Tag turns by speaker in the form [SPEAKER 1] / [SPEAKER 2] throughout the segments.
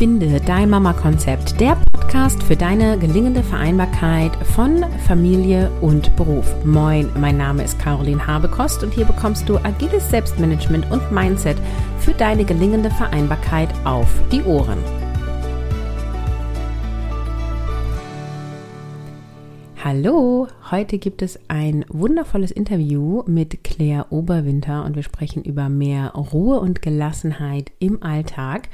[SPEAKER 1] Finde dein Mama-Konzept, der Podcast für deine gelingende Vereinbarkeit von Familie und Beruf. Moin, mein Name ist Caroline Habekost und hier bekommst du agiles Selbstmanagement und Mindset für deine gelingende Vereinbarkeit auf die Ohren. Hallo, heute gibt es ein wundervolles Interview mit Claire Oberwinter und wir sprechen über mehr Ruhe und Gelassenheit im Alltag.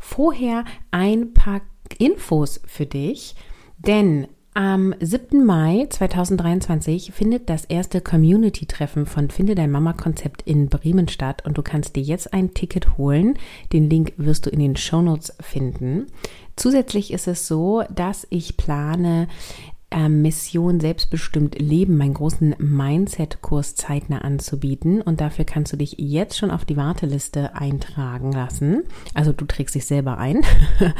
[SPEAKER 1] Vorher ein paar Infos für dich, denn am 7. Mai 2023 findet das erste Community-Treffen von Finde dein Mama-Konzept in Bremen statt und du kannst dir jetzt ein Ticket holen. Den Link wirst du in den Shownotes finden. Zusätzlich ist es so, dass ich plane, Mission Selbstbestimmt Leben, meinen großen Mindset-Kurs zeitnah anzubieten. Und dafür kannst du dich jetzt schon auf die Warteliste eintragen lassen. Also du trägst dich selber ein.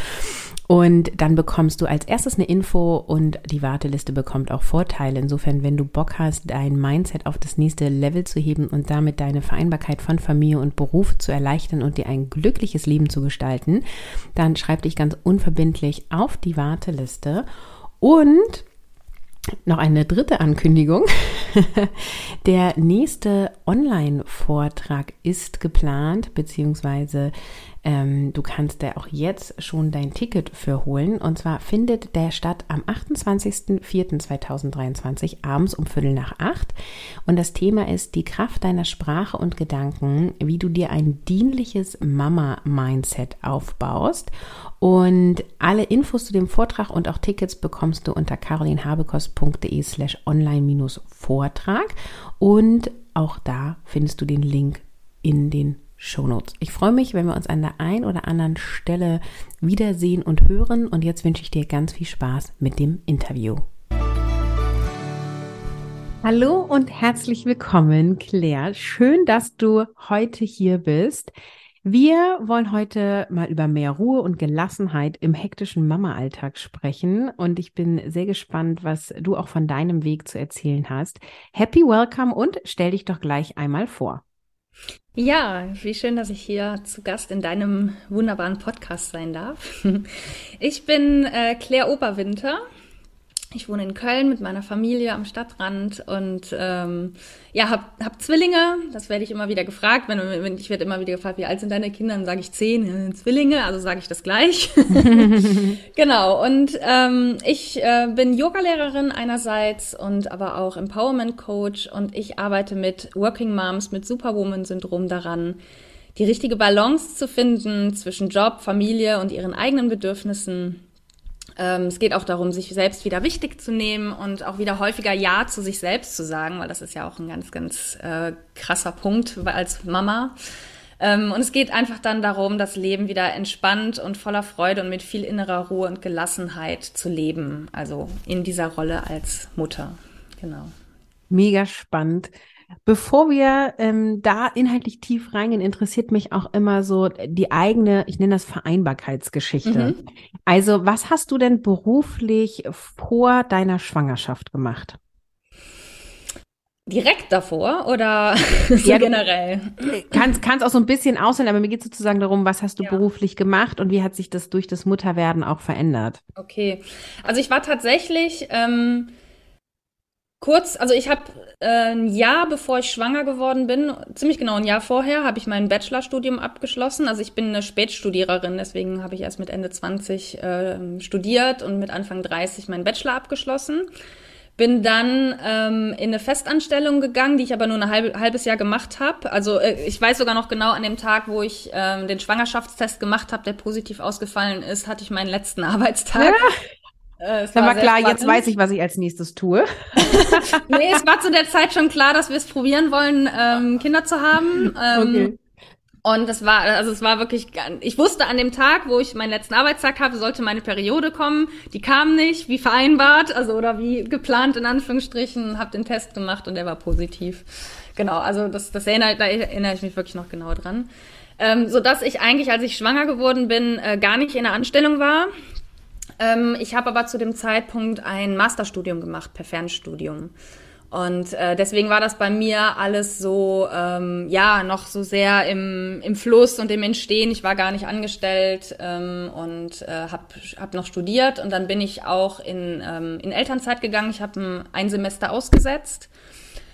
[SPEAKER 1] Und dann bekommst du als erstes eine Info und die Warteliste bekommt auch Vorteile. Insofern, wenn du Bock hast, dein Mindset auf das nächste Level zu heben und damit deine Vereinbarkeit von Familie und Beruf zu erleichtern und dir ein glückliches Leben zu gestalten, dann schreib dich ganz unverbindlich auf die Warteliste. Und noch eine dritte Ankündigung. Der nächste Online-Vortrag ist geplant, beziehungsweise ähm, du kannst da auch jetzt schon dein Ticket für holen. Und zwar findet der statt am 28.04.2023 abends um Viertel nach acht. Und das Thema ist die Kraft deiner Sprache und Gedanken, wie du dir ein dienliches Mama-Mindset aufbaust. Und alle Infos zu dem Vortrag und auch Tickets bekommst du unter carolinhabekost.de slash online-vortrag. Und auch da findest du den Link in den Shownotes. Ich freue mich, wenn wir uns an der einen oder anderen Stelle wiedersehen und hören. Und jetzt wünsche ich dir ganz viel Spaß mit dem Interview. Hallo und herzlich willkommen, Claire. Schön, dass du heute hier bist. Wir wollen heute mal über mehr Ruhe und Gelassenheit im hektischen Mama-Alltag sprechen. Und ich bin sehr gespannt, was du auch von deinem Weg zu erzählen hast. Happy Welcome und stell dich doch gleich einmal vor.
[SPEAKER 2] Ja, wie schön, dass ich hier zu Gast in deinem wunderbaren Podcast sein darf. Ich bin äh, Claire Oberwinter, ich wohne in Köln mit meiner Familie am Stadtrand und ähm, ja, hab, hab Zwillinge. Das werde ich immer wieder gefragt. Wenn, wenn ich werde immer wieder gefragt, wie alt sind deine Kinder? Dann sage ich zehn äh, Zwillinge, also sage ich das gleich. genau. Und ähm, ich äh, bin Yogalehrerin einerseits und aber auch Empowerment Coach und ich arbeite mit Working Moms mit Superwoman-Syndrom daran, die richtige Balance zu finden zwischen Job, Familie und ihren eigenen Bedürfnissen ähm, es geht auch darum, sich selbst wieder wichtig zu nehmen und auch wieder häufiger Ja zu sich selbst zu sagen, weil das ist ja auch ein ganz, ganz äh, krasser Punkt als Mama. Ähm, und es geht einfach dann darum, das Leben wieder entspannt und voller Freude und mit viel innerer Ruhe und Gelassenheit zu leben. Also in dieser Rolle als Mutter. Genau.
[SPEAKER 1] Mega spannend. Bevor wir ähm, da inhaltlich tief reingehen, interessiert mich auch immer so die eigene, ich nenne das Vereinbarkeitsgeschichte. Mhm. Also, was hast du denn beruflich vor deiner Schwangerschaft gemacht?
[SPEAKER 2] Direkt davor oder so ja, generell?
[SPEAKER 1] Kannst, kannst auch so ein bisschen aussehen, aber mir geht sozusagen darum, was hast du ja. beruflich gemacht und wie hat sich das durch das Mutterwerden auch verändert?
[SPEAKER 2] Okay, also ich war tatsächlich ähm, kurz, also ich habe äh, ein Jahr bevor ich schwanger geworden bin, ziemlich genau ein Jahr vorher, habe ich mein Bachelorstudium abgeschlossen. Also ich bin eine Spätstudiererin, deswegen habe ich erst mit Ende 20 äh, studiert und mit Anfang 30 meinen Bachelor abgeschlossen. Bin dann ähm, in eine Festanstellung gegangen, die ich aber nur ein halb, halbes Jahr gemacht habe. Also äh, ich weiß sogar noch genau an dem Tag, wo ich ähm, den Schwangerschaftstest gemacht habe, der positiv ausgefallen ist, hatte ich meinen letzten Arbeitstag. Ja.
[SPEAKER 1] Äh, es war, war klar, spannend. jetzt weiß ich, was ich als nächstes tue.
[SPEAKER 2] nee, es war zu der Zeit schon klar, dass wir es probieren wollen, ähm, Kinder zu haben. Ähm, okay. Und es war, also es war wirklich, ich wusste an dem Tag, wo ich meinen letzten Arbeitstag habe, sollte meine Periode kommen. Die kam nicht, wie vereinbart, also oder wie geplant in Anführungsstrichen, habe den Test gemacht und der war positiv. Genau, also das, das erinnert, da erinnere ich mich wirklich noch genau dran. Ähm, so dass ich eigentlich, als ich schwanger geworden bin, äh, gar nicht in der Anstellung war. Ähm, ich habe aber zu dem Zeitpunkt ein Masterstudium gemacht per Fernstudium. Und äh, deswegen war das bei mir alles so, ähm, ja, noch so sehr im, im Fluss und im Entstehen. Ich war gar nicht angestellt ähm, und äh, habe hab noch studiert. Und dann bin ich auch in, ähm, in Elternzeit gegangen. Ich habe ein, ein Semester ausgesetzt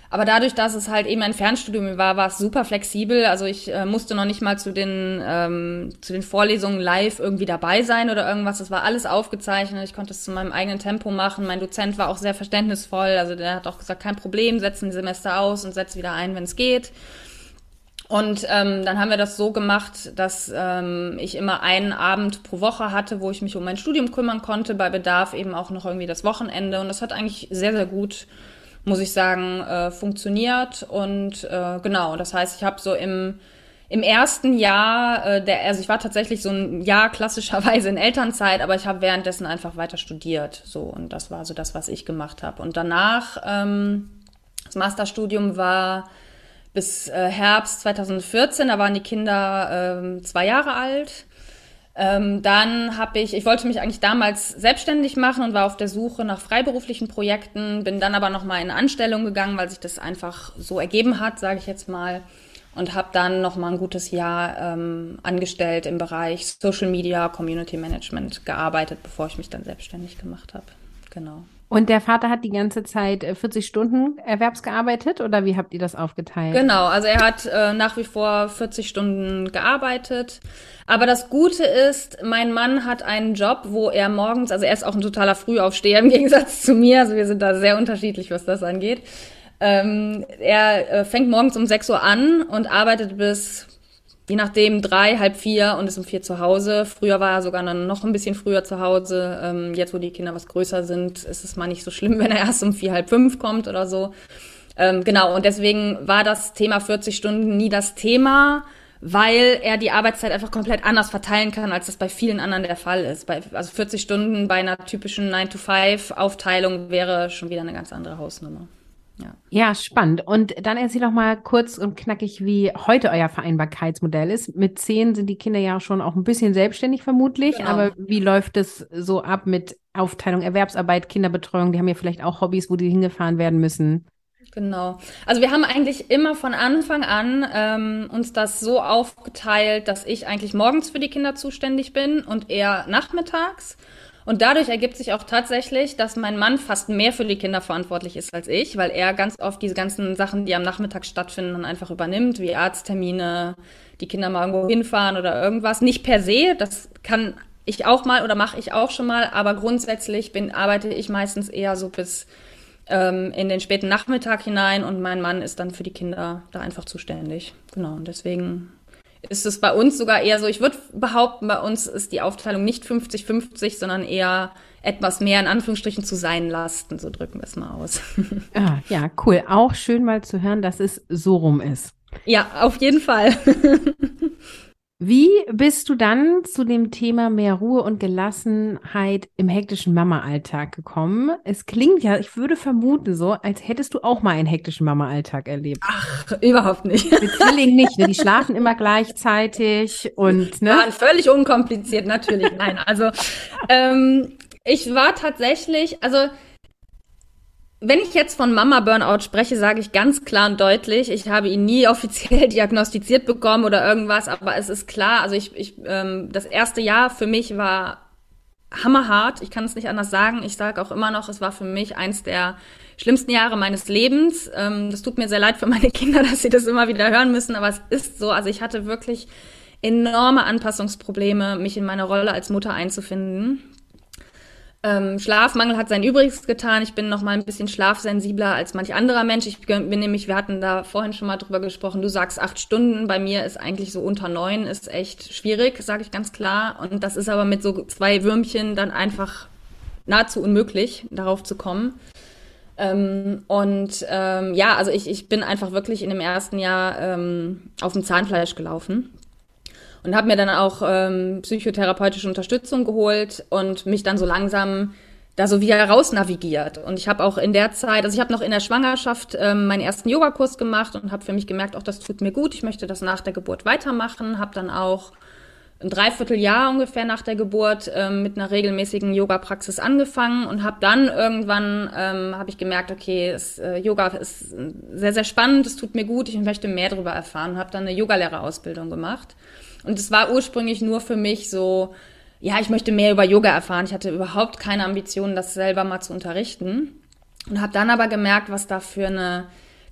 [SPEAKER 2] aber dadurch, dass es halt eben ein Fernstudium war, war es super flexibel. Also ich äh, musste noch nicht mal zu den, ähm, zu den Vorlesungen live irgendwie dabei sein oder irgendwas. Das war alles aufgezeichnet. Ich konnte es zu meinem eigenen Tempo machen. Mein Dozent war auch sehr verständnisvoll. Also der hat auch gesagt, kein Problem, setz ein Semester aus und setz wieder ein, wenn es geht. Und ähm, dann haben wir das so gemacht, dass ähm, ich immer einen Abend pro Woche hatte, wo ich mich um mein Studium kümmern konnte, bei Bedarf eben auch noch irgendwie das Wochenende. Und das hat eigentlich sehr, sehr gut muss ich sagen, äh, funktioniert. Und äh, genau, das heißt, ich habe so im, im ersten Jahr, äh, der, also ich war tatsächlich so ein Jahr klassischerweise in Elternzeit, aber ich habe währenddessen einfach weiter studiert. So, und das war so das, was ich gemacht habe. Und danach, ähm, das Masterstudium war bis äh, Herbst 2014, da waren die Kinder äh, zwei Jahre alt. Ähm, dann habe ich, ich wollte mich eigentlich damals selbstständig machen und war auf der Suche nach freiberuflichen Projekten, bin dann aber nochmal in Anstellung gegangen, weil sich das einfach so ergeben hat, sage ich jetzt mal. Und habe dann nochmal ein gutes Jahr ähm, angestellt im Bereich Social Media, Community Management gearbeitet, bevor ich mich dann selbstständig gemacht habe. Genau.
[SPEAKER 1] Und der Vater hat die ganze Zeit 40 äh, Stunden erwerbsgearbeitet oder wie habt ihr das aufgeteilt?
[SPEAKER 2] Genau, also er hat äh, nach wie vor 40 Stunden gearbeitet. Aber das Gute ist, mein Mann hat einen Job, wo er morgens, also er ist auch ein totaler Frühaufsteher im Gegensatz zu mir, also wir sind da sehr unterschiedlich, was das angeht. Ähm, er äh, fängt morgens um 6 Uhr an und arbeitet bis je nachdem drei, halb vier und ist um vier zu Hause. Früher war er sogar noch ein bisschen früher zu Hause. Ähm, jetzt, wo die Kinder was größer sind, ist es mal nicht so schlimm, wenn er erst um vier, halb fünf kommt oder so. Ähm, genau, und deswegen war das Thema 40 Stunden nie das Thema, weil er die Arbeitszeit einfach komplett anders verteilen kann, als das bei vielen anderen der Fall ist. Bei, also 40 Stunden bei einer typischen 9-to-5-Aufteilung wäre schon wieder eine ganz andere Hausnummer.
[SPEAKER 1] Ja. ja, spannend. Und dann erzähl doch mal kurz und knackig, wie heute euer Vereinbarkeitsmodell ist. Mit zehn sind die Kinder ja schon auch ein bisschen selbstständig vermutlich, genau. aber wie läuft es so ab mit Aufteilung, Erwerbsarbeit, Kinderbetreuung? Die haben ja vielleicht auch Hobbys, wo die hingefahren werden müssen.
[SPEAKER 2] Genau. Also wir haben eigentlich immer von Anfang an ähm, uns das so aufgeteilt, dass ich eigentlich morgens für die Kinder zuständig bin und er nachmittags. Und dadurch ergibt sich auch tatsächlich, dass mein Mann fast mehr für die Kinder verantwortlich ist als ich, weil er ganz oft diese ganzen Sachen, die am Nachmittag stattfinden, dann einfach übernimmt, wie Arzttermine, die Kinder mal irgendwo hinfahren oder irgendwas. Nicht per se, das kann ich auch mal oder mache ich auch schon mal, aber grundsätzlich bin, arbeite ich meistens eher so bis ähm, in den späten Nachmittag hinein und mein Mann ist dann für die Kinder da einfach zuständig. Genau, und deswegen ist es bei uns sogar eher so, ich würde behaupten, bei uns ist die Aufteilung nicht 50-50, sondern eher etwas mehr in Anführungsstrichen zu seinen Lasten. So drücken wir es mal aus.
[SPEAKER 1] Ah, ja, cool. Auch schön mal zu hören, dass es so rum ist.
[SPEAKER 2] Ja, auf jeden Fall.
[SPEAKER 1] Wie bist du dann zu dem Thema mehr Ruhe und Gelassenheit im hektischen Mama-Alltag gekommen? Es klingt ja, ich würde vermuten so, als hättest du auch mal einen hektischen Mama-Alltag erlebt.
[SPEAKER 2] Ach, überhaupt nicht.
[SPEAKER 1] Mit Zwillingen nicht, ne? Die schlafen immer gleichzeitig und, ne?
[SPEAKER 2] War völlig unkompliziert, natürlich. Nein, also, ähm, ich war tatsächlich, also, wenn ich jetzt von Mama Burnout spreche, sage ich ganz klar und deutlich, ich habe ihn nie offiziell diagnostiziert bekommen oder irgendwas, aber es ist klar, also ich, ich ähm, das erste Jahr für mich war hammerhart, ich kann es nicht anders sagen. Ich sage auch immer noch, es war für mich eins der schlimmsten Jahre meines Lebens. Ähm, das tut mir sehr leid für meine Kinder, dass sie das immer wieder hören müssen, aber es ist so, also ich hatte wirklich enorme Anpassungsprobleme, mich in meine Rolle als Mutter einzufinden. Ähm, Schlafmangel hat sein Übriges getan. Ich bin noch mal ein bisschen schlafsensibler als manch anderer Mensch. Ich bin nämlich, wir hatten da vorhin schon mal drüber gesprochen, du sagst acht Stunden. Bei mir ist eigentlich so unter neun, ist echt schwierig, sage ich ganz klar. Und das ist aber mit so zwei Würmchen dann einfach nahezu unmöglich, darauf zu kommen. Ähm, und ähm, ja, also ich, ich bin einfach wirklich in dem ersten Jahr ähm, auf dem Zahnfleisch gelaufen und habe mir dann auch ähm, psychotherapeutische Unterstützung geholt und mich dann so langsam da so wieder raus navigiert. Und ich habe auch in der Zeit, also ich habe noch in der Schwangerschaft ähm, meinen ersten Yogakurs gemacht und habe für mich gemerkt, auch das tut mir gut. Ich möchte das nach der Geburt weitermachen. Habe dann auch ein Dreivierteljahr ungefähr nach der Geburt ähm, mit einer regelmäßigen Yoga-Praxis angefangen und habe dann irgendwann ähm, habe ich gemerkt, okay, es, äh, Yoga ist sehr sehr spannend, es tut mir gut, ich möchte mehr darüber erfahren, habe dann eine Yogalehrerausbildung gemacht und es war ursprünglich nur für mich so, ja, ich möchte mehr über Yoga erfahren. Ich hatte überhaupt keine Ambitionen, das selber mal zu unterrichten und habe dann aber gemerkt, was da für eine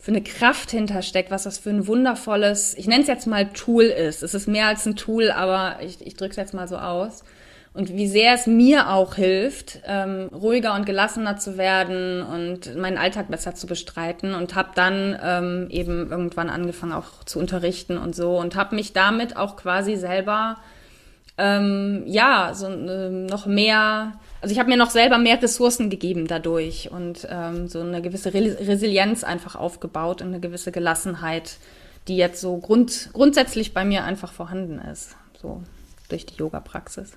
[SPEAKER 2] für eine Kraft hintersteckt, was das für ein wundervolles, ich nenne es jetzt mal Tool ist. Es ist mehr als ein Tool, aber ich, ich drücke es jetzt mal so aus. Und wie sehr es mir auch hilft, ähm, ruhiger und gelassener zu werden und meinen Alltag besser zu bestreiten. Und habe dann ähm, eben irgendwann angefangen auch zu unterrichten und so und habe mich damit auch quasi selber ähm, ja so äh, noch mehr also ich habe mir noch selber mehr Ressourcen gegeben dadurch und ähm, so eine gewisse Re Resilienz einfach aufgebaut und eine gewisse Gelassenheit, die jetzt so grund grundsätzlich bei mir einfach vorhanden ist, so durch die Yoga-Praxis.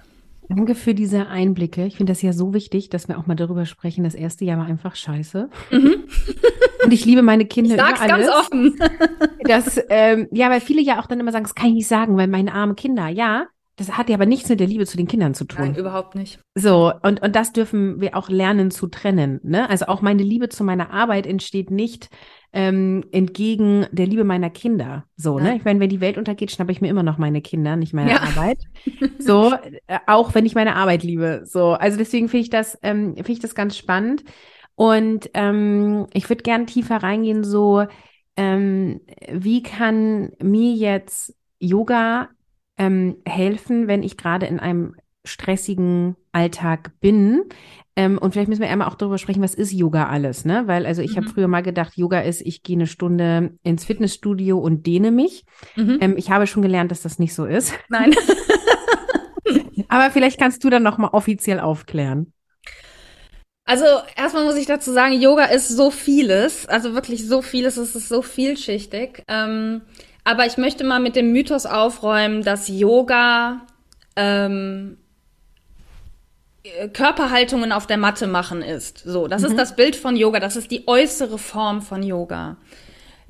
[SPEAKER 1] Danke für diese Einblicke. Ich finde das ja so wichtig, dass wir auch mal darüber sprechen. Das erste Jahr war einfach scheiße. Mhm. Und ich liebe meine Kinder ich sag's
[SPEAKER 2] ganz offen.
[SPEAKER 1] Das, ähm, ja, weil viele ja auch dann immer sagen, das kann ich nicht sagen, weil meine armen Kinder, ja, das hat ja aber nichts mit der Liebe zu den Kindern zu tun.
[SPEAKER 2] Nein, überhaupt nicht.
[SPEAKER 1] So, und, und das dürfen wir auch lernen zu trennen. Ne? Also auch meine Liebe zu meiner Arbeit entsteht nicht ähm, entgegen der Liebe meiner Kinder. So, ne? Ich meine, wenn die Welt untergeht, schnappe ich mir immer noch meine Kinder, nicht meine ja. Arbeit. So, äh, auch wenn ich meine Arbeit liebe. So, also deswegen finde ich das, ähm, finde ich das ganz spannend. Und ähm, ich würde gern tiefer reingehen, so, ähm, wie kann mir jetzt Yoga ähm, helfen, wenn ich gerade in einem stressigen Alltag bin. Ähm, und vielleicht müssen wir einmal auch darüber sprechen, was ist Yoga alles, ne? Weil also ich mhm. habe früher mal gedacht, Yoga ist, ich gehe eine Stunde ins Fitnessstudio und dehne mich. Mhm. Ähm, ich habe schon gelernt, dass das nicht so ist.
[SPEAKER 2] Nein.
[SPEAKER 1] Aber vielleicht kannst du dann noch mal offiziell aufklären.
[SPEAKER 2] Also erstmal muss ich dazu sagen, Yoga ist so vieles, also wirklich so vieles, es ist so vielschichtig. Ähm, aber ich möchte mal mit dem Mythos aufräumen, dass Yoga ähm, Körperhaltungen auf der Matte machen ist. So, das mhm. ist das Bild von Yoga. Das ist die äußere Form von Yoga.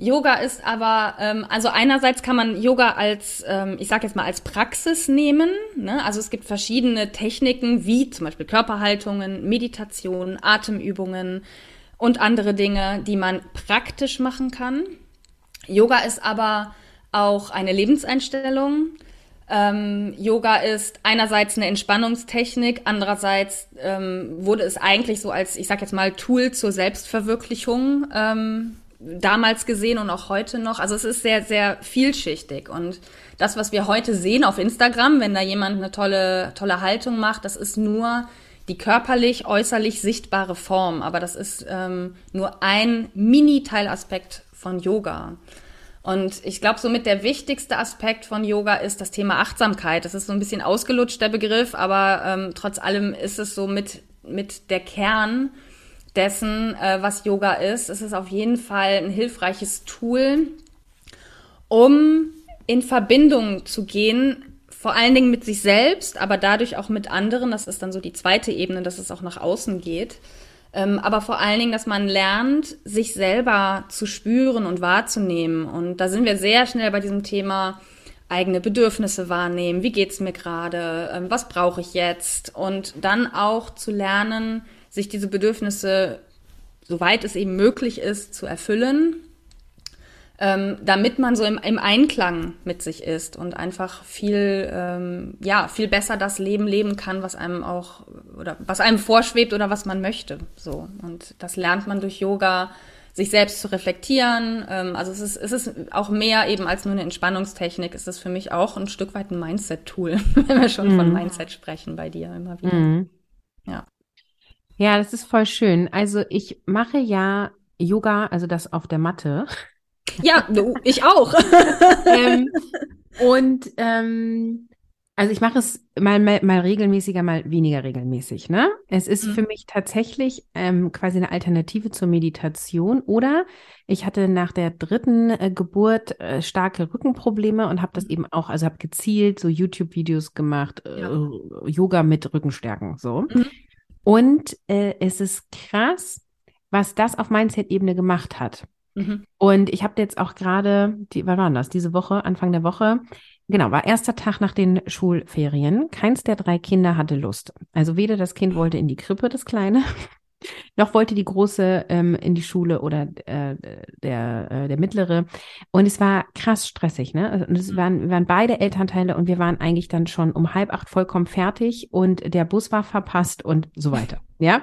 [SPEAKER 2] Yoga ist aber, ähm, also einerseits kann man Yoga als, ähm, ich sage jetzt mal als Praxis nehmen. Ne? Also es gibt verschiedene Techniken, wie zum Beispiel Körperhaltungen, Meditation, Atemübungen und andere Dinge, die man praktisch machen kann. Yoga ist aber auch eine Lebenseinstellung. Ähm, Yoga ist einerseits eine Entspannungstechnik, andererseits ähm, wurde es eigentlich so als, ich sag jetzt mal, Tool zur Selbstverwirklichung ähm, damals gesehen und auch heute noch. Also es ist sehr, sehr vielschichtig. Und das, was wir heute sehen auf Instagram, wenn da jemand eine tolle, tolle Haltung macht, das ist nur die körperlich, äußerlich sichtbare Form. Aber das ist ähm, nur ein Mini-Teilaspekt von Yoga. Und ich glaube, somit der wichtigste Aspekt von Yoga ist das Thema Achtsamkeit. Das ist so ein bisschen ausgelutscht, der Begriff, aber ähm, trotz allem ist es so mit, mit der Kern dessen, äh, was Yoga ist. Es ist auf jeden Fall ein hilfreiches Tool, um in Verbindung zu gehen, vor allen Dingen mit sich selbst, aber dadurch auch mit anderen. Das ist dann so die zweite Ebene, dass es auch nach außen geht. Ähm, aber vor allen Dingen, dass man lernt, sich selber zu spüren und wahrzunehmen. Und da sind wir sehr schnell bei diesem Thema eigene Bedürfnisse wahrnehmen. Wie geht's mir gerade? Ähm, was brauche ich jetzt? Und dann auch zu lernen, sich diese Bedürfnisse, soweit es eben möglich ist, zu erfüllen ähm, damit man so im, im, Einklang mit sich ist und einfach viel, ähm, ja, viel besser das Leben leben kann, was einem auch oder was einem vorschwebt oder was man möchte. So und das lernt man durch Yoga, sich selbst zu reflektieren. Ähm, also es ist, es ist auch mehr eben als nur eine Entspannungstechnik. Es ist für mich auch ein Stück weit ein Mindset-Tool, wenn wir schon mhm. von Mindset sprechen bei dir immer wieder. Mhm.
[SPEAKER 1] Ja. Ja, das ist voll schön. Also ich mache ja Yoga, also das auf der Matte.
[SPEAKER 2] Ja, ich auch.
[SPEAKER 1] ähm, und ähm, also ich mache es mal, mal, mal regelmäßiger, mal weniger regelmäßig. Ne? Es ist mhm. für mich tatsächlich ähm, quasi eine Alternative zur Meditation. Oder ich hatte nach der dritten äh, Geburt äh, starke Rückenprobleme und habe das mhm. eben auch, also habe gezielt so YouTube-Videos gemacht, äh, ja. Yoga mit Rückenstärken so. Mhm. Und äh, es ist krass, was das auf Mindset-Ebene gemacht hat. Mhm. Und ich habe jetzt auch gerade, die, wann war das? Diese Woche, Anfang der Woche, Genau, war erster Tag nach den Schulferien. Keins der drei Kinder hatte Lust. Also weder das Kind wollte in die Krippe, das Kleine, noch wollte die Große ähm, in die Schule oder äh, der, äh, der Mittlere. Und es war krass stressig, ne? Und es mhm. waren, wir waren beide Elternteile und wir waren eigentlich dann schon um halb acht vollkommen fertig und der Bus war verpasst und so weiter. Ja.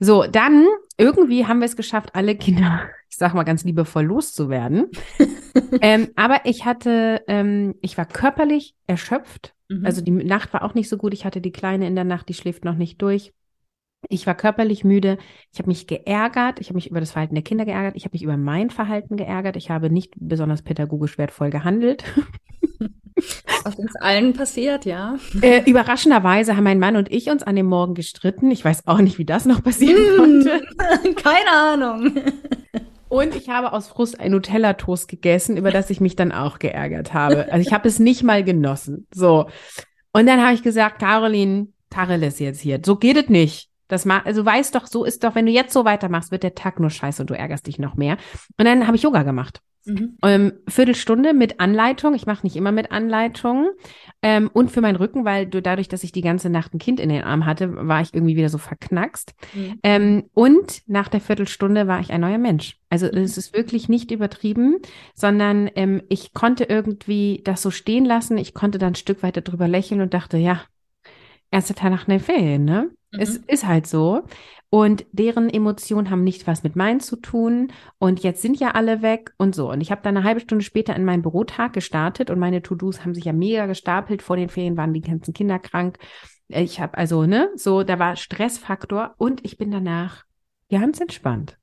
[SPEAKER 1] So, dann irgendwie haben wir es geschafft, alle Kinder, ich sag mal ganz liebevoll, loszuwerden. ähm, aber ich hatte, ähm, ich war körperlich erschöpft. Mhm. Also die Nacht war auch nicht so gut. Ich hatte die Kleine in der Nacht, die schläft noch nicht durch. Ich war körperlich müde. Ich habe mich geärgert. Ich habe mich über das Verhalten der Kinder geärgert. Ich habe mich über mein Verhalten geärgert. Ich habe nicht besonders pädagogisch wertvoll gehandelt.
[SPEAKER 2] Was uns allen passiert, ja.
[SPEAKER 1] Äh, überraschenderweise haben mein Mann und ich uns an dem Morgen gestritten. Ich weiß auch nicht, wie das noch passieren hm. konnte.
[SPEAKER 2] Keine Ahnung.
[SPEAKER 1] Und ich habe aus Frust ein Nutella-Toast gegessen, über das ich mich dann auch geärgert habe. Also ich habe es nicht mal genossen. So. Und dann habe ich gesagt, Caroline, Tacheles jetzt hier. So geht es nicht. Das ma also weißt doch, so ist doch, wenn du jetzt so weitermachst, wird der Tag nur scheiße und du ärgerst dich noch mehr. Und dann habe ich Yoga gemacht. Mhm. Ähm, Viertelstunde mit Anleitung. Ich mache nicht immer mit Anleitung. Ähm, und für meinen Rücken, weil du dadurch, dass ich die ganze Nacht ein Kind in den Arm hatte, war ich irgendwie wieder so verknackst. Mhm. Ähm, und nach der Viertelstunde war ich ein neuer Mensch. Also mhm. es ist wirklich nicht übertrieben, sondern ähm, ich konnte irgendwie das so stehen lassen. Ich konnte dann ein Stück weiter drüber lächeln und dachte, ja, erster Tag nach den Ferien, ne? Mhm. Es ist halt so. Und deren Emotionen haben nicht was mit meinen zu tun. Und jetzt sind ja alle weg und so. Und ich habe dann eine halbe Stunde später in meinen Bürotag gestartet und meine To-Dos haben sich ja mega gestapelt. Vor den Ferien waren die ganzen Kinder krank. Ich habe also, ne, so, da war Stressfaktor und ich bin danach ganz entspannt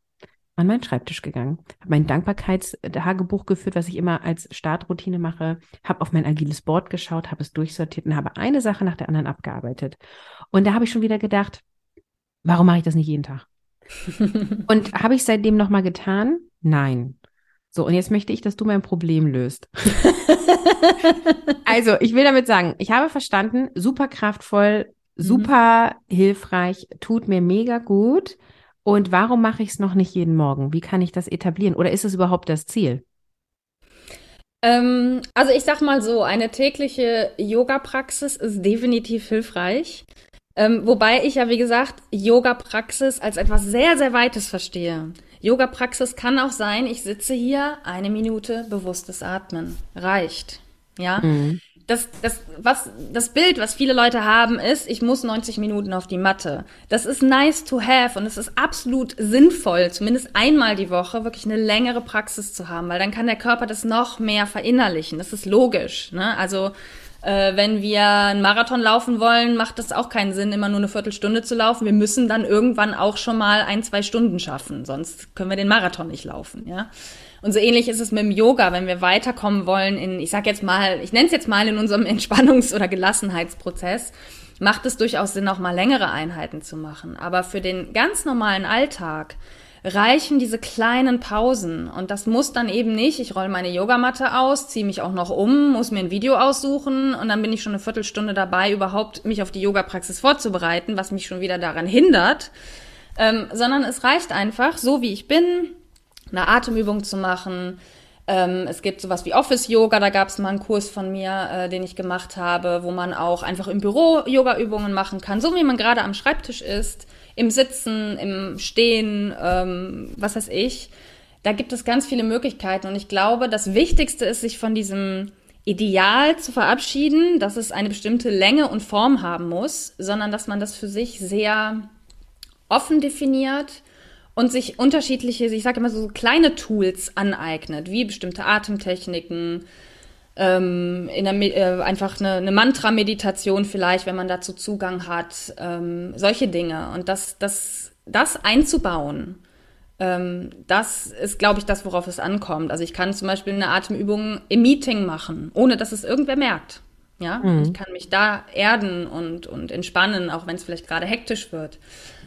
[SPEAKER 1] an meinen Schreibtisch gegangen, habe mein Dankbarkeitstagebuch geführt, was ich immer als Startroutine mache, habe auf mein agiles Board geschaut, habe es durchsortiert und habe eine Sache nach der anderen abgearbeitet. Und da habe ich schon wieder gedacht, warum mache ich das nicht jeden Tag? und habe ich seitdem nochmal getan? Nein. So, und jetzt möchte ich, dass du mein Problem löst. also, ich will damit sagen, ich habe verstanden, super kraftvoll, mhm. super mhm. hilfreich, tut mir mega gut. Und warum mache ich es noch nicht jeden Morgen? Wie kann ich das etablieren? Oder ist es überhaupt das Ziel?
[SPEAKER 2] Ähm, also ich sag mal so, eine tägliche Yoga-Praxis ist definitiv hilfreich. Ähm, wobei ich ja, wie gesagt, Yoga-Praxis als etwas sehr, sehr Weites verstehe. Yoga-Praxis kann auch sein, ich sitze hier, eine Minute bewusstes Atmen. Reicht. Ja. Mhm das, das, was, das Bild, was viele Leute haben, ist, ich muss 90 Minuten auf die Matte. Das ist nice to have und es ist absolut sinnvoll, zumindest einmal die Woche wirklich eine längere Praxis zu haben, weil dann kann der Körper das noch mehr verinnerlichen. Das ist logisch. Ne? Also äh, wenn wir einen Marathon laufen wollen, macht es auch keinen Sinn, immer nur eine Viertelstunde zu laufen. Wir müssen dann irgendwann auch schon mal ein, zwei Stunden schaffen, sonst können wir den Marathon nicht laufen. Ja. Und so ähnlich ist es mit dem Yoga, wenn wir weiterkommen wollen in, ich sag jetzt mal, ich nenne es jetzt mal in unserem Entspannungs- oder Gelassenheitsprozess, macht es durchaus Sinn, auch mal längere Einheiten zu machen. Aber für den ganz normalen Alltag reichen diese kleinen Pausen. Und das muss dann eben nicht, ich roll meine Yogamatte aus, ziehe mich auch noch um, muss mir ein Video aussuchen und dann bin ich schon eine Viertelstunde dabei, überhaupt mich auf die Yoga-Praxis vorzubereiten, was mich schon wieder daran hindert. Ähm, sondern es reicht einfach, so wie ich bin, eine Atemübung zu machen. Ähm, es gibt sowas wie Office Yoga, da gab es mal einen Kurs von mir, äh, den ich gemacht habe, wo man auch einfach im Büro Yoga-Übungen machen kann, so wie man gerade am Schreibtisch ist, im Sitzen, im Stehen, ähm, was weiß ich. Da gibt es ganz viele Möglichkeiten und ich glaube, das Wichtigste ist, sich von diesem Ideal zu verabschieden, dass es eine bestimmte Länge und Form haben muss, sondern dass man das für sich sehr offen definiert und sich unterschiedliche, ich sage immer so kleine Tools aneignet, wie bestimmte Atemtechniken, ähm, in der, äh, einfach eine, eine Mantra-Meditation vielleicht, wenn man dazu Zugang hat, ähm, solche Dinge. Und das, das, das einzubauen, ähm, das ist, glaube ich, das, worauf es ankommt. Also ich kann zum Beispiel eine Atemübung im Meeting machen, ohne dass es irgendwer merkt. Ja, mhm. ich kann mich da erden und, und entspannen, auch wenn es vielleicht gerade hektisch wird.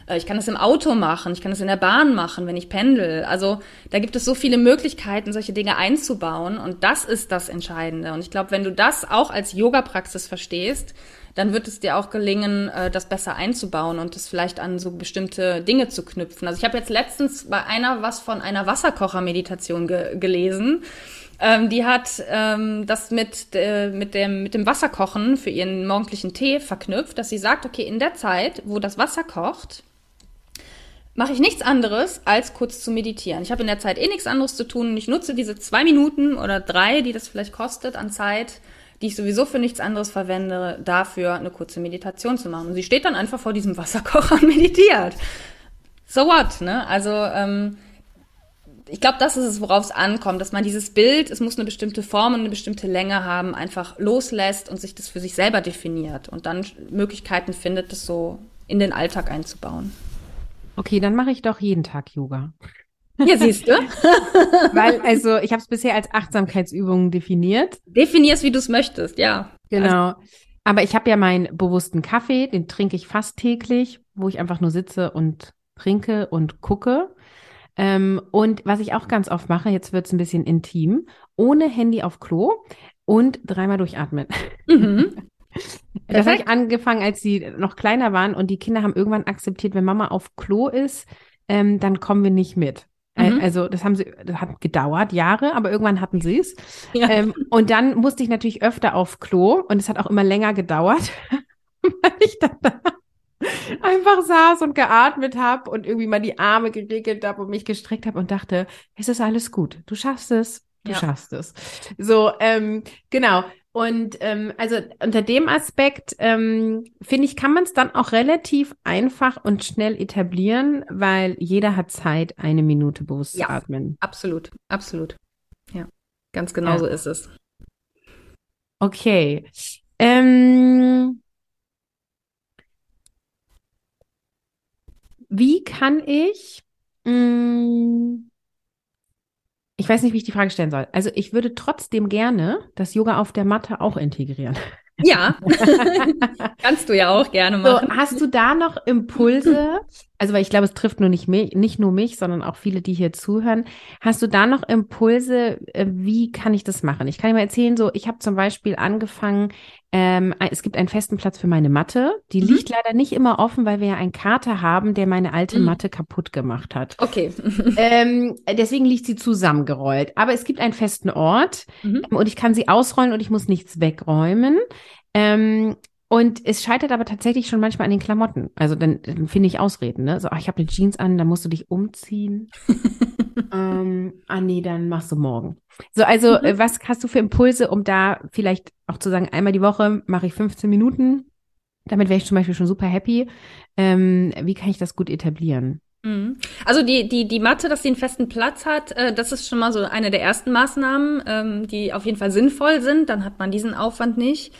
[SPEAKER 2] Äh, ich kann das im Auto machen, ich kann das in der Bahn machen, wenn ich pendel. Also da gibt es so viele Möglichkeiten, solche Dinge einzubauen und das ist das Entscheidende. Und ich glaube, wenn du das auch als Yoga-Praxis verstehst, dann wird es dir auch gelingen, äh, das besser einzubauen und das vielleicht an so bestimmte Dinge zu knüpfen. Also ich habe jetzt letztens bei einer was von einer Wasserkocher-Meditation ge gelesen Ähm, die hat ähm, das mit, äh, mit, dem, mit dem Wasserkochen für ihren morgendlichen Tee verknüpft, dass sie sagt, okay, in der Zeit, wo das Wasser kocht, mache ich nichts anderes, als kurz zu meditieren. Ich habe in der Zeit eh nichts anderes zu tun und ich nutze diese zwei Minuten oder drei, die das vielleicht kostet an Zeit, die ich sowieso für nichts anderes verwende, dafür eine kurze Meditation zu machen. Und sie steht dann einfach vor diesem Wasserkocher und meditiert. So what, ne? Also ähm, ich glaube, das ist es, worauf es ankommt, dass man dieses Bild, es muss eine bestimmte Form und eine bestimmte Länge haben, einfach loslässt und sich das für sich selber definiert und dann Möglichkeiten findet, das so in den Alltag einzubauen.
[SPEAKER 1] Okay, dann mache ich doch jeden Tag Yoga.
[SPEAKER 2] Ja, siehst du.
[SPEAKER 1] Weil, also, ich habe es bisher als Achtsamkeitsübung definiert.
[SPEAKER 2] Definierst, wie du es möchtest, ja.
[SPEAKER 1] Genau. Aber ich habe ja meinen bewussten Kaffee, den trinke ich fast täglich, wo ich einfach nur sitze und trinke und gucke. Ähm, und was ich auch ganz oft mache, jetzt wird es ein bisschen intim, ohne Handy auf Klo und dreimal durchatmen. Mhm. Das habe ich angefangen, als sie noch kleiner waren und die Kinder haben irgendwann akzeptiert, wenn Mama auf Klo ist, ähm, dann kommen wir nicht mit. Mhm. Also das haben sie, das hat gedauert, Jahre, aber irgendwann hatten sie es. Ja. Ähm, und dann musste ich natürlich öfter auf Klo und es hat auch immer länger gedauert, weil ich dann da einfach saß und geatmet habe und irgendwie mal die Arme geregelt habe und mich gestreckt habe und dachte, es ist alles gut, du schaffst es, du ja. schaffst es. So, ähm, genau. Und ähm, also unter dem Aspekt ähm, finde ich, kann man es dann auch relativ einfach und schnell etablieren, weil jeder hat Zeit, eine Minute bewusst ja, zu atmen.
[SPEAKER 2] Absolut, absolut. Ja, ganz genau ja. so ist es.
[SPEAKER 1] Okay. Ähm, wie kann ich mh, mm, ich weiß nicht, wie ich die Frage stellen soll. Also ich würde trotzdem gerne das Yoga auf der Matte auch integrieren.
[SPEAKER 2] Ja, kannst du ja auch gerne machen.
[SPEAKER 1] So, hast du da noch Impulse? Also, weil ich glaube, es trifft nur nicht mich, nicht nur mich, sondern auch viele, die hier zuhören. Hast du da noch Impulse? Äh, wie kann ich das machen? Ich kann dir mal erzählen, so, ich habe zum Beispiel angefangen, ähm, es gibt einen festen Platz für meine Matte. Die mhm. liegt leider nicht immer offen, weil wir ja einen Kater haben, der meine alte mhm. Matte kaputt gemacht hat.
[SPEAKER 2] Okay.
[SPEAKER 1] ähm, deswegen liegt sie zusammengerollt. Aber es gibt einen festen Ort mhm. und ich kann sie ausrollen und ich muss nichts wegräumen. Ähm, und es scheitert aber tatsächlich schon manchmal an den Klamotten. Also dann, dann finde ich Ausreden, ne? So, ach, ich habe eine Jeans an, dann musst du dich umziehen. ähm, ah nee, dann machst du morgen. So, also mhm. Äh, was hast du für Impulse, um da vielleicht auch zu sagen, einmal die Woche mache ich 15 Minuten? Damit wäre ich zum Beispiel schon super happy. Ähm, wie kann ich das gut etablieren?
[SPEAKER 2] Mhm. Also die, die, die Matte, dass sie einen festen Platz hat, äh, das ist schon mal so eine der ersten Maßnahmen, ähm, die auf jeden Fall sinnvoll sind. Dann hat man diesen Aufwand nicht.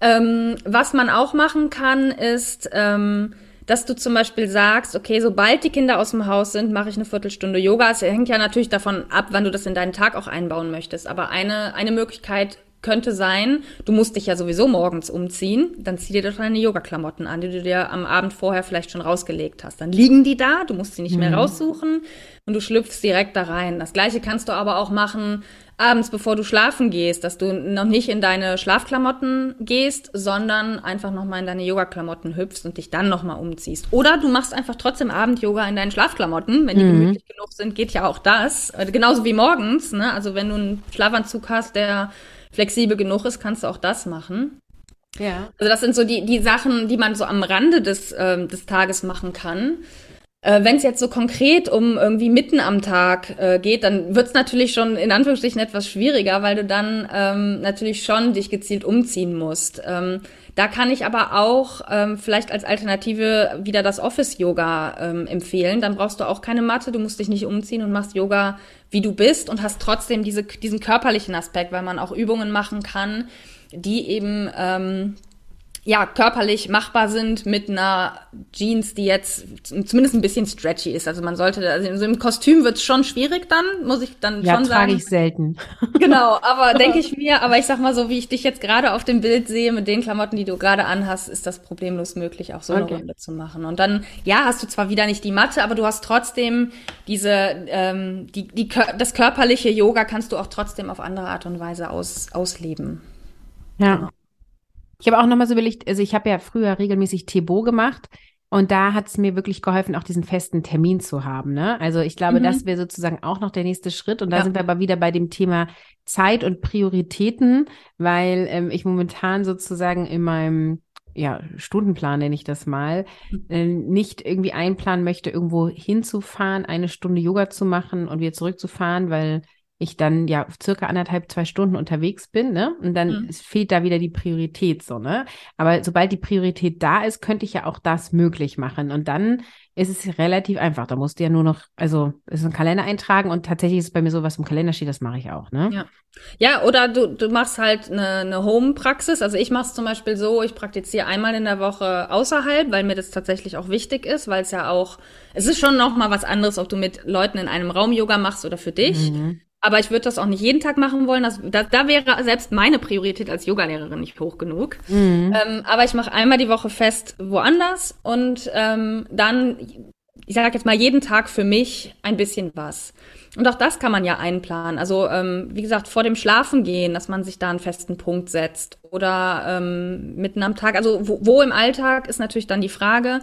[SPEAKER 2] Ähm, was man auch machen kann, ist, ähm, dass du zum Beispiel sagst, okay, sobald die Kinder aus dem Haus sind, mache ich eine Viertelstunde Yoga. Es hängt ja natürlich davon ab, wann du das in deinen Tag auch einbauen möchtest. Aber eine, eine Möglichkeit könnte sein, du musst dich ja sowieso morgens umziehen, dann zieh dir doch deine Yoga-Klamotten an, die du dir am Abend vorher vielleicht schon rausgelegt hast. Dann liegen die da, du musst sie nicht mehr mhm. raussuchen und du schlüpfst direkt da rein. Das gleiche kannst du aber auch machen, abends, bevor du schlafen gehst, dass du noch nicht in deine Schlafklamotten gehst, sondern einfach nochmal in deine Yoga-Klamotten hüpfst und dich dann nochmal umziehst. Oder du machst einfach trotzdem Abend-Yoga in deinen Schlafklamotten. Wenn die mhm. gemütlich genug sind, geht ja auch das. Äh, genauso wie morgens. Ne? Also wenn du einen Schlafanzug hast, der flexibel genug ist, kannst du auch das machen. Ja. Also das sind so die, die Sachen, die man so am Rande des, ähm, des Tages machen kann. Äh, Wenn es jetzt so konkret um irgendwie mitten am Tag äh, geht, dann wird es natürlich schon in Anführungsstrichen etwas schwieriger, weil du dann ähm, natürlich schon dich gezielt umziehen musst. Ähm, da kann ich aber auch ähm, vielleicht als Alternative wieder das Office-Yoga ähm, empfehlen. Dann brauchst du auch keine Matte, du musst dich nicht umziehen und machst Yoga, wie du bist und hast trotzdem diese, diesen körperlichen Aspekt, weil man auch Übungen machen kann, die eben ähm, ja, körperlich machbar sind mit einer Jeans, die jetzt zumindest ein bisschen stretchy ist. Also man sollte, also im Kostüm wird es schon schwierig dann, muss ich dann ja, schon sagen. Ja,
[SPEAKER 1] trage ich selten.
[SPEAKER 2] Genau, aber denke ich mir, aber ich sag mal so, wie ich dich jetzt gerade auf dem Bild sehe, mit den Klamotten, die du gerade anhast, ist das problemlos möglich, auch so okay. eine Runde zu machen. Und dann, ja, hast du zwar wieder nicht die Matte, aber du hast trotzdem diese, ähm, die, die, das körperliche Yoga kannst du auch trotzdem auf andere Art und Weise aus, ausleben.
[SPEAKER 1] Ja. Ich habe auch nochmal so überlegt, also ich habe ja früher regelmäßig Tebo gemacht. Und da hat es mir wirklich geholfen, auch diesen festen Termin zu haben. Ne? Also ich glaube, mhm. das wäre sozusagen auch noch der nächste Schritt. Und da ja. sind wir aber wieder bei dem Thema Zeit und Prioritäten, weil ähm, ich momentan sozusagen in meinem ja, Stundenplan nenne ich das mal, hm. äh, nicht irgendwie einplanen möchte, irgendwo hinzufahren, eine Stunde Yoga zu machen und wieder zurückzufahren, weil ich dann ja circa anderthalb, zwei Stunden unterwegs bin, ne? Und dann mhm. fehlt da wieder die Priorität so, ne? Aber sobald die Priorität da ist, könnte ich ja auch das möglich machen. Und dann ist es relativ einfach. Da musst du ja nur noch, also ist ein Kalender eintragen und tatsächlich ist es bei mir so, was im Kalender steht, das mache ich auch, ne?
[SPEAKER 2] Ja. Ja, oder du, du machst halt eine, eine Home-Praxis. Also ich mache es zum Beispiel so, ich praktiziere einmal in der Woche außerhalb, weil mir das tatsächlich auch wichtig ist, weil es ja auch, es ist schon noch mal was anderes, ob du mit Leuten in einem Raum Yoga machst oder für dich. Mhm. Aber ich würde das auch nicht jeden Tag machen wollen. Das, da, da wäre selbst meine Priorität als Yogalehrerin nicht hoch genug. Mhm. Ähm, aber ich mache einmal die Woche fest woanders und ähm, dann, ich sage jetzt mal, jeden Tag für mich ein bisschen was. Und auch das kann man ja einplanen. Also ähm, wie gesagt, vor dem Schlafen gehen, dass man sich da einen festen Punkt setzt oder ähm, mitten am Tag. Also wo, wo im Alltag ist natürlich dann die Frage.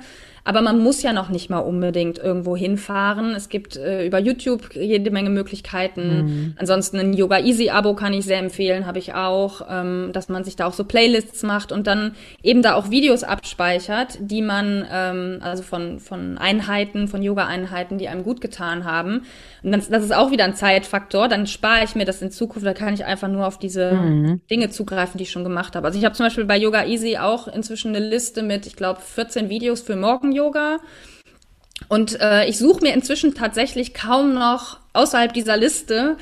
[SPEAKER 2] Aber man muss ja noch nicht mal unbedingt irgendwo hinfahren. Es gibt äh, über YouTube jede Menge Möglichkeiten. Mhm. Ansonsten ein Yoga Easy Abo kann ich sehr empfehlen, habe ich auch, ähm, dass man sich da auch so Playlists macht und dann eben da auch Videos abspeichert, die man, ähm, also von, von Einheiten, von Yoga-Einheiten, die einem gut getan haben. Und das, das ist auch wieder ein Zeitfaktor. Dann spare ich mir das in Zukunft, da kann ich einfach nur auf diese mhm. Dinge zugreifen, die ich schon gemacht habe. Also ich habe zum Beispiel bei Yoga Easy auch inzwischen eine Liste mit, ich glaube, 14 Videos für morgen Yoga. Und äh, ich suche mir inzwischen tatsächlich kaum noch außerhalb dieser Liste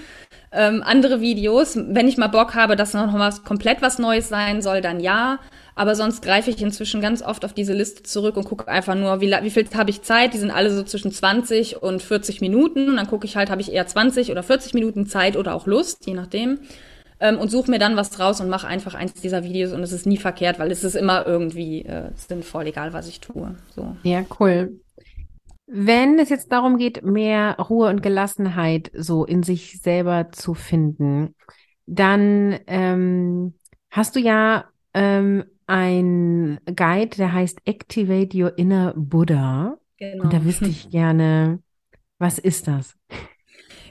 [SPEAKER 2] ähm, andere Videos. Wenn ich mal Bock habe, dass noch was komplett was Neues sein soll, dann ja. Aber sonst greife ich inzwischen ganz oft auf diese Liste zurück und gucke einfach nur, wie, wie viel habe ich Zeit. Die sind alle so zwischen 20 und 40 Minuten. Und dann gucke ich halt, habe ich eher 20 oder 40 Minuten Zeit oder auch Lust, je nachdem. Ähm, und suche mir dann was draus und mache einfach eins dieser Videos und es ist nie verkehrt, weil es ist immer irgendwie äh, sinnvoll, egal was ich tue. So.
[SPEAKER 1] Ja, cool. Wenn es jetzt darum geht, mehr Ruhe und Gelassenheit so in sich selber zu finden, dann ähm, hast du ja ähm, ein Guide, der heißt Activate Your Inner Buddha. Genau. Und da wüsste ich gerne, was ist das?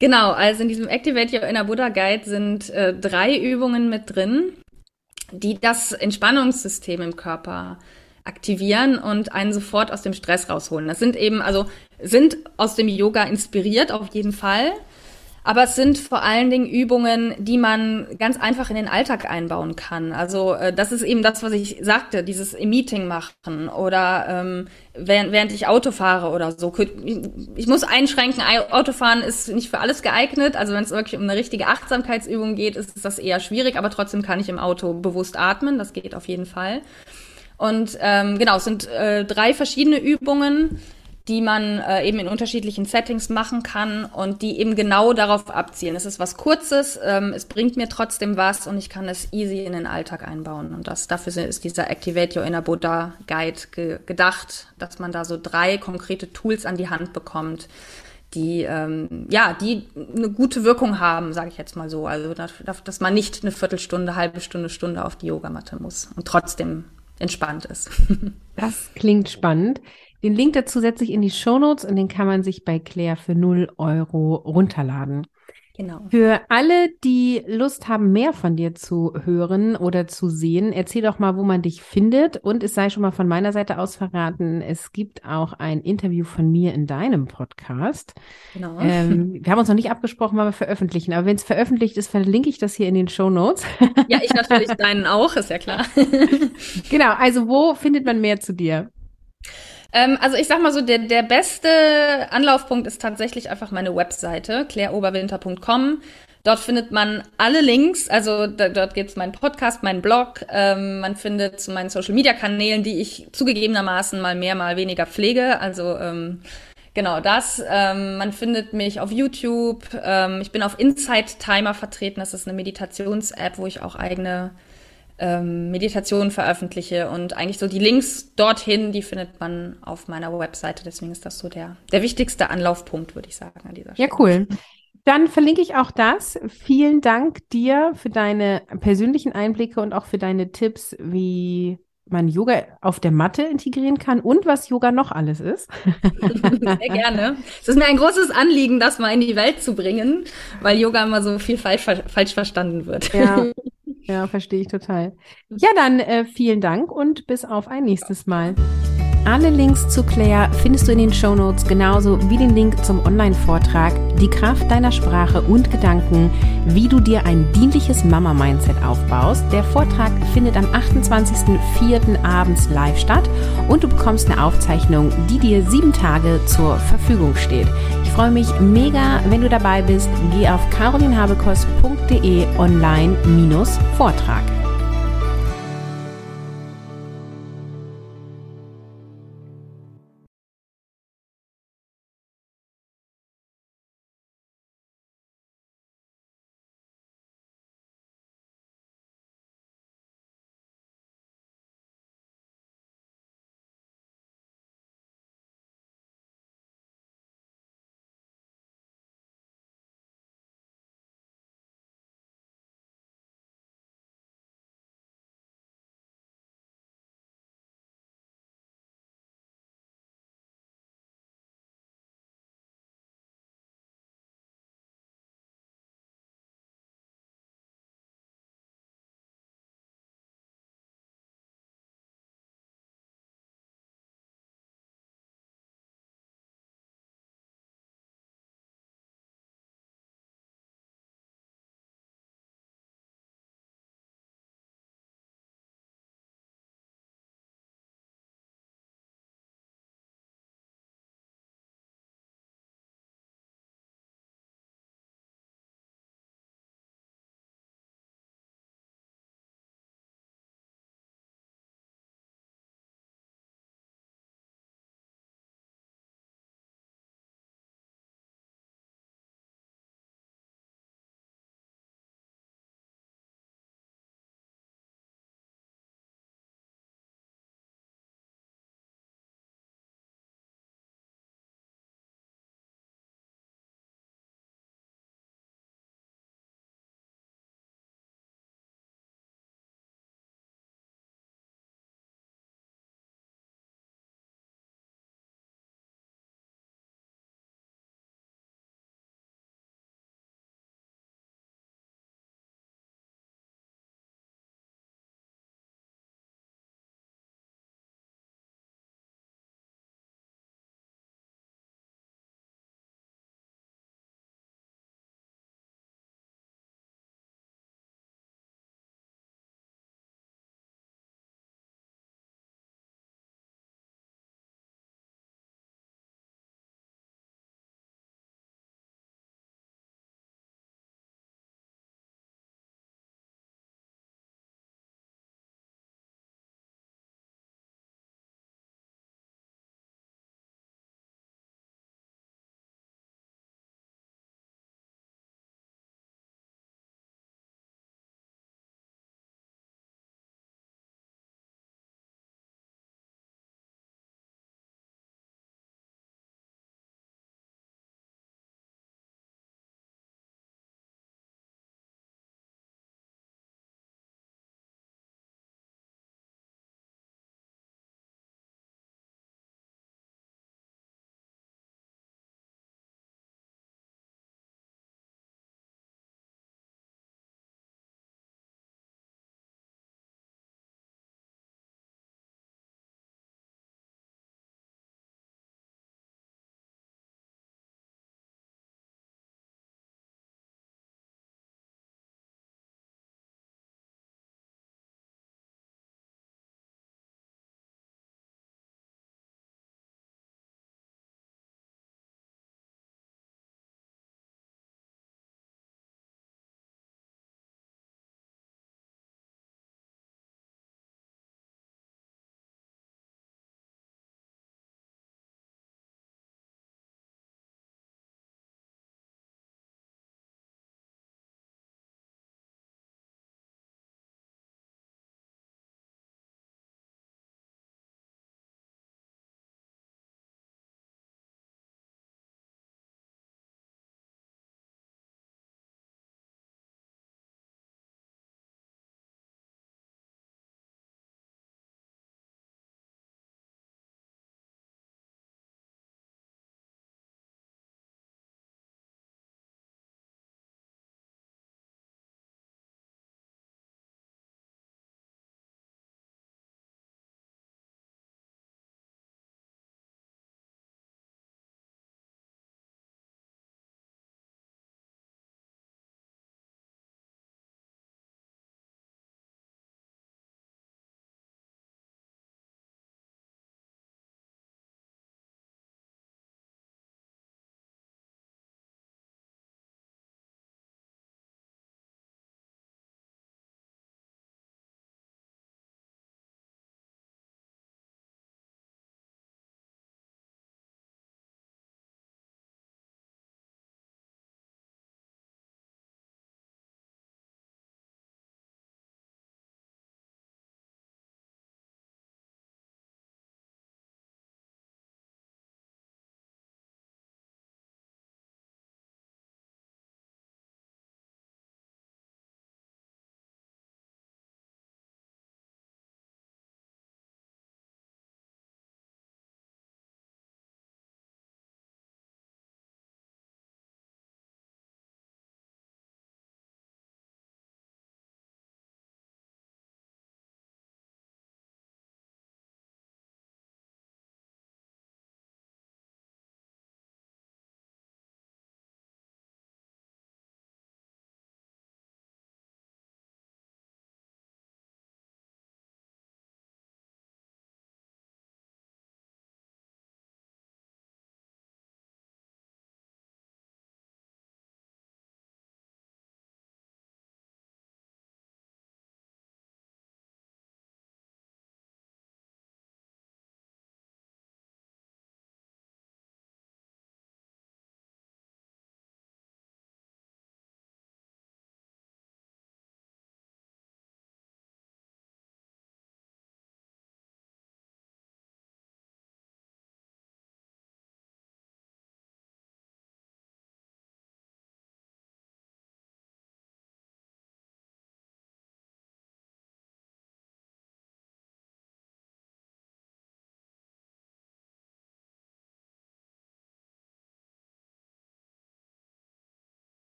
[SPEAKER 2] Genau, also in diesem Activate Your Inner Buddha Guide sind äh, drei Übungen mit drin, die das Entspannungssystem im Körper aktivieren und einen sofort aus dem Stress rausholen. Das sind eben, also sind aus dem Yoga inspiriert auf jeden Fall. Aber es sind vor allen Dingen Übungen, die man ganz einfach in den Alltag einbauen kann. Also äh, das ist eben das, was ich sagte, dieses Meeting machen oder ähm, während, während ich Auto fahre oder so. Ich muss einschränken, Autofahren ist nicht für alles geeignet. Also wenn es wirklich um eine richtige Achtsamkeitsübung geht, ist das eher schwierig, aber trotzdem kann ich im Auto bewusst atmen. Das geht auf jeden Fall. Und ähm, genau, es sind äh, drei verschiedene Übungen die man äh, eben in unterschiedlichen Settings machen kann und die eben genau darauf abzielen. Es ist was Kurzes, ähm, es bringt mir trotzdem was und ich kann es easy in den Alltag einbauen. Und das dafür ist dieser Activate Your Inner Buddha Guide ge gedacht, dass man da so drei konkrete Tools an die Hand bekommt, die ähm, ja, die eine gute Wirkung haben, sage ich jetzt mal so. Also dass, dass man nicht eine Viertelstunde, halbe Stunde, Stunde auf die Yogamatte muss und trotzdem entspannt ist.
[SPEAKER 1] Das klingt spannend. Den Link dazu setze ich in die Show Notes und den kann man sich bei Claire für 0 Euro runterladen. Genau. Für alle, die Lust haben, mehr von dir zu hören oder zu sehen, erzähl doch mal, wo man dich findet. Und es sei schon mal von meiner Seite aus verraten, es gibt auch ein Interview von mir in deinem Podcast. Genau. Ähm, wir haben uns noch nicht abgesprochen, wann wir veröffentlichen, aber wenn es veröffentlicht ist, verlinke ich das hier in den Show Notes.
[SPEAKER 2] Ja, ich natürlich deinen auch, ist ja klar.
[SPEAKER 1] genau, also wo findet man mehr zu dir?
[SPEAKER 2] Ähm, also ich sag mal so, der, der beste Anlaufpunkt ist tatsächlich einfach meine Webseite, claireoberwinter.com. Dort findet man alle Links, also da, dort gibt's meinen Podcast, meinen Blog, ähm, man findet zu meinen Social-Media-Kanälen, die ich zugegebenermaßen mal mehr, mal weniger pflege, also ähm, genau das. Ähm, man findet mich auf YouTube, ähm, ich bin auf Insight Timer vertreten, das ist eine Meditations-App, wo ich auch eigene ähm, Meditationen veröffentliche und eigentlich so die Links dorthin, die findet man auf meiner Webseite. Deswegen ist das so der, der wichtigste Anlaufpunkt, würde ich sagen, an dieser
[SPEAKER 1] Stelle. Ja, cool. Dann verlinke ich auch das. Vielen Dank dir für deine persönlichen Einblicke und auch für deine Tipps, wie man Yoga auf der Matte integrieren kann und was Yoga noch alles ist.
[SPEAKER 2] Sehr gerne. Es ist mir ein großes Anliegen, das mal in die Welt zu bringen, weil Yoga immer so viel falsch, falsch verstanden wird.
[SPEAKER 1] Ja, ja verstehe ich total. Ja, dann äh, vielen Dank und bis auf ein nächstes Mal. Alle Links zu Claire findest du in den Show Notes, genauso wie den Link zum Online-Vortrag Die Kraft deiner Sprache und Gedanken, wie du dir ein dienliches Mama-Mindset aufbaust. Der Vortrag findet am 28.04. abends live statt und du bekommst eine Aufzeichnung, die dir sieben Tage zur Verfügung steht. Ich freue mich mega, wenn du dabei bist. Geh auf carolinhabekost.de online-Vortrag.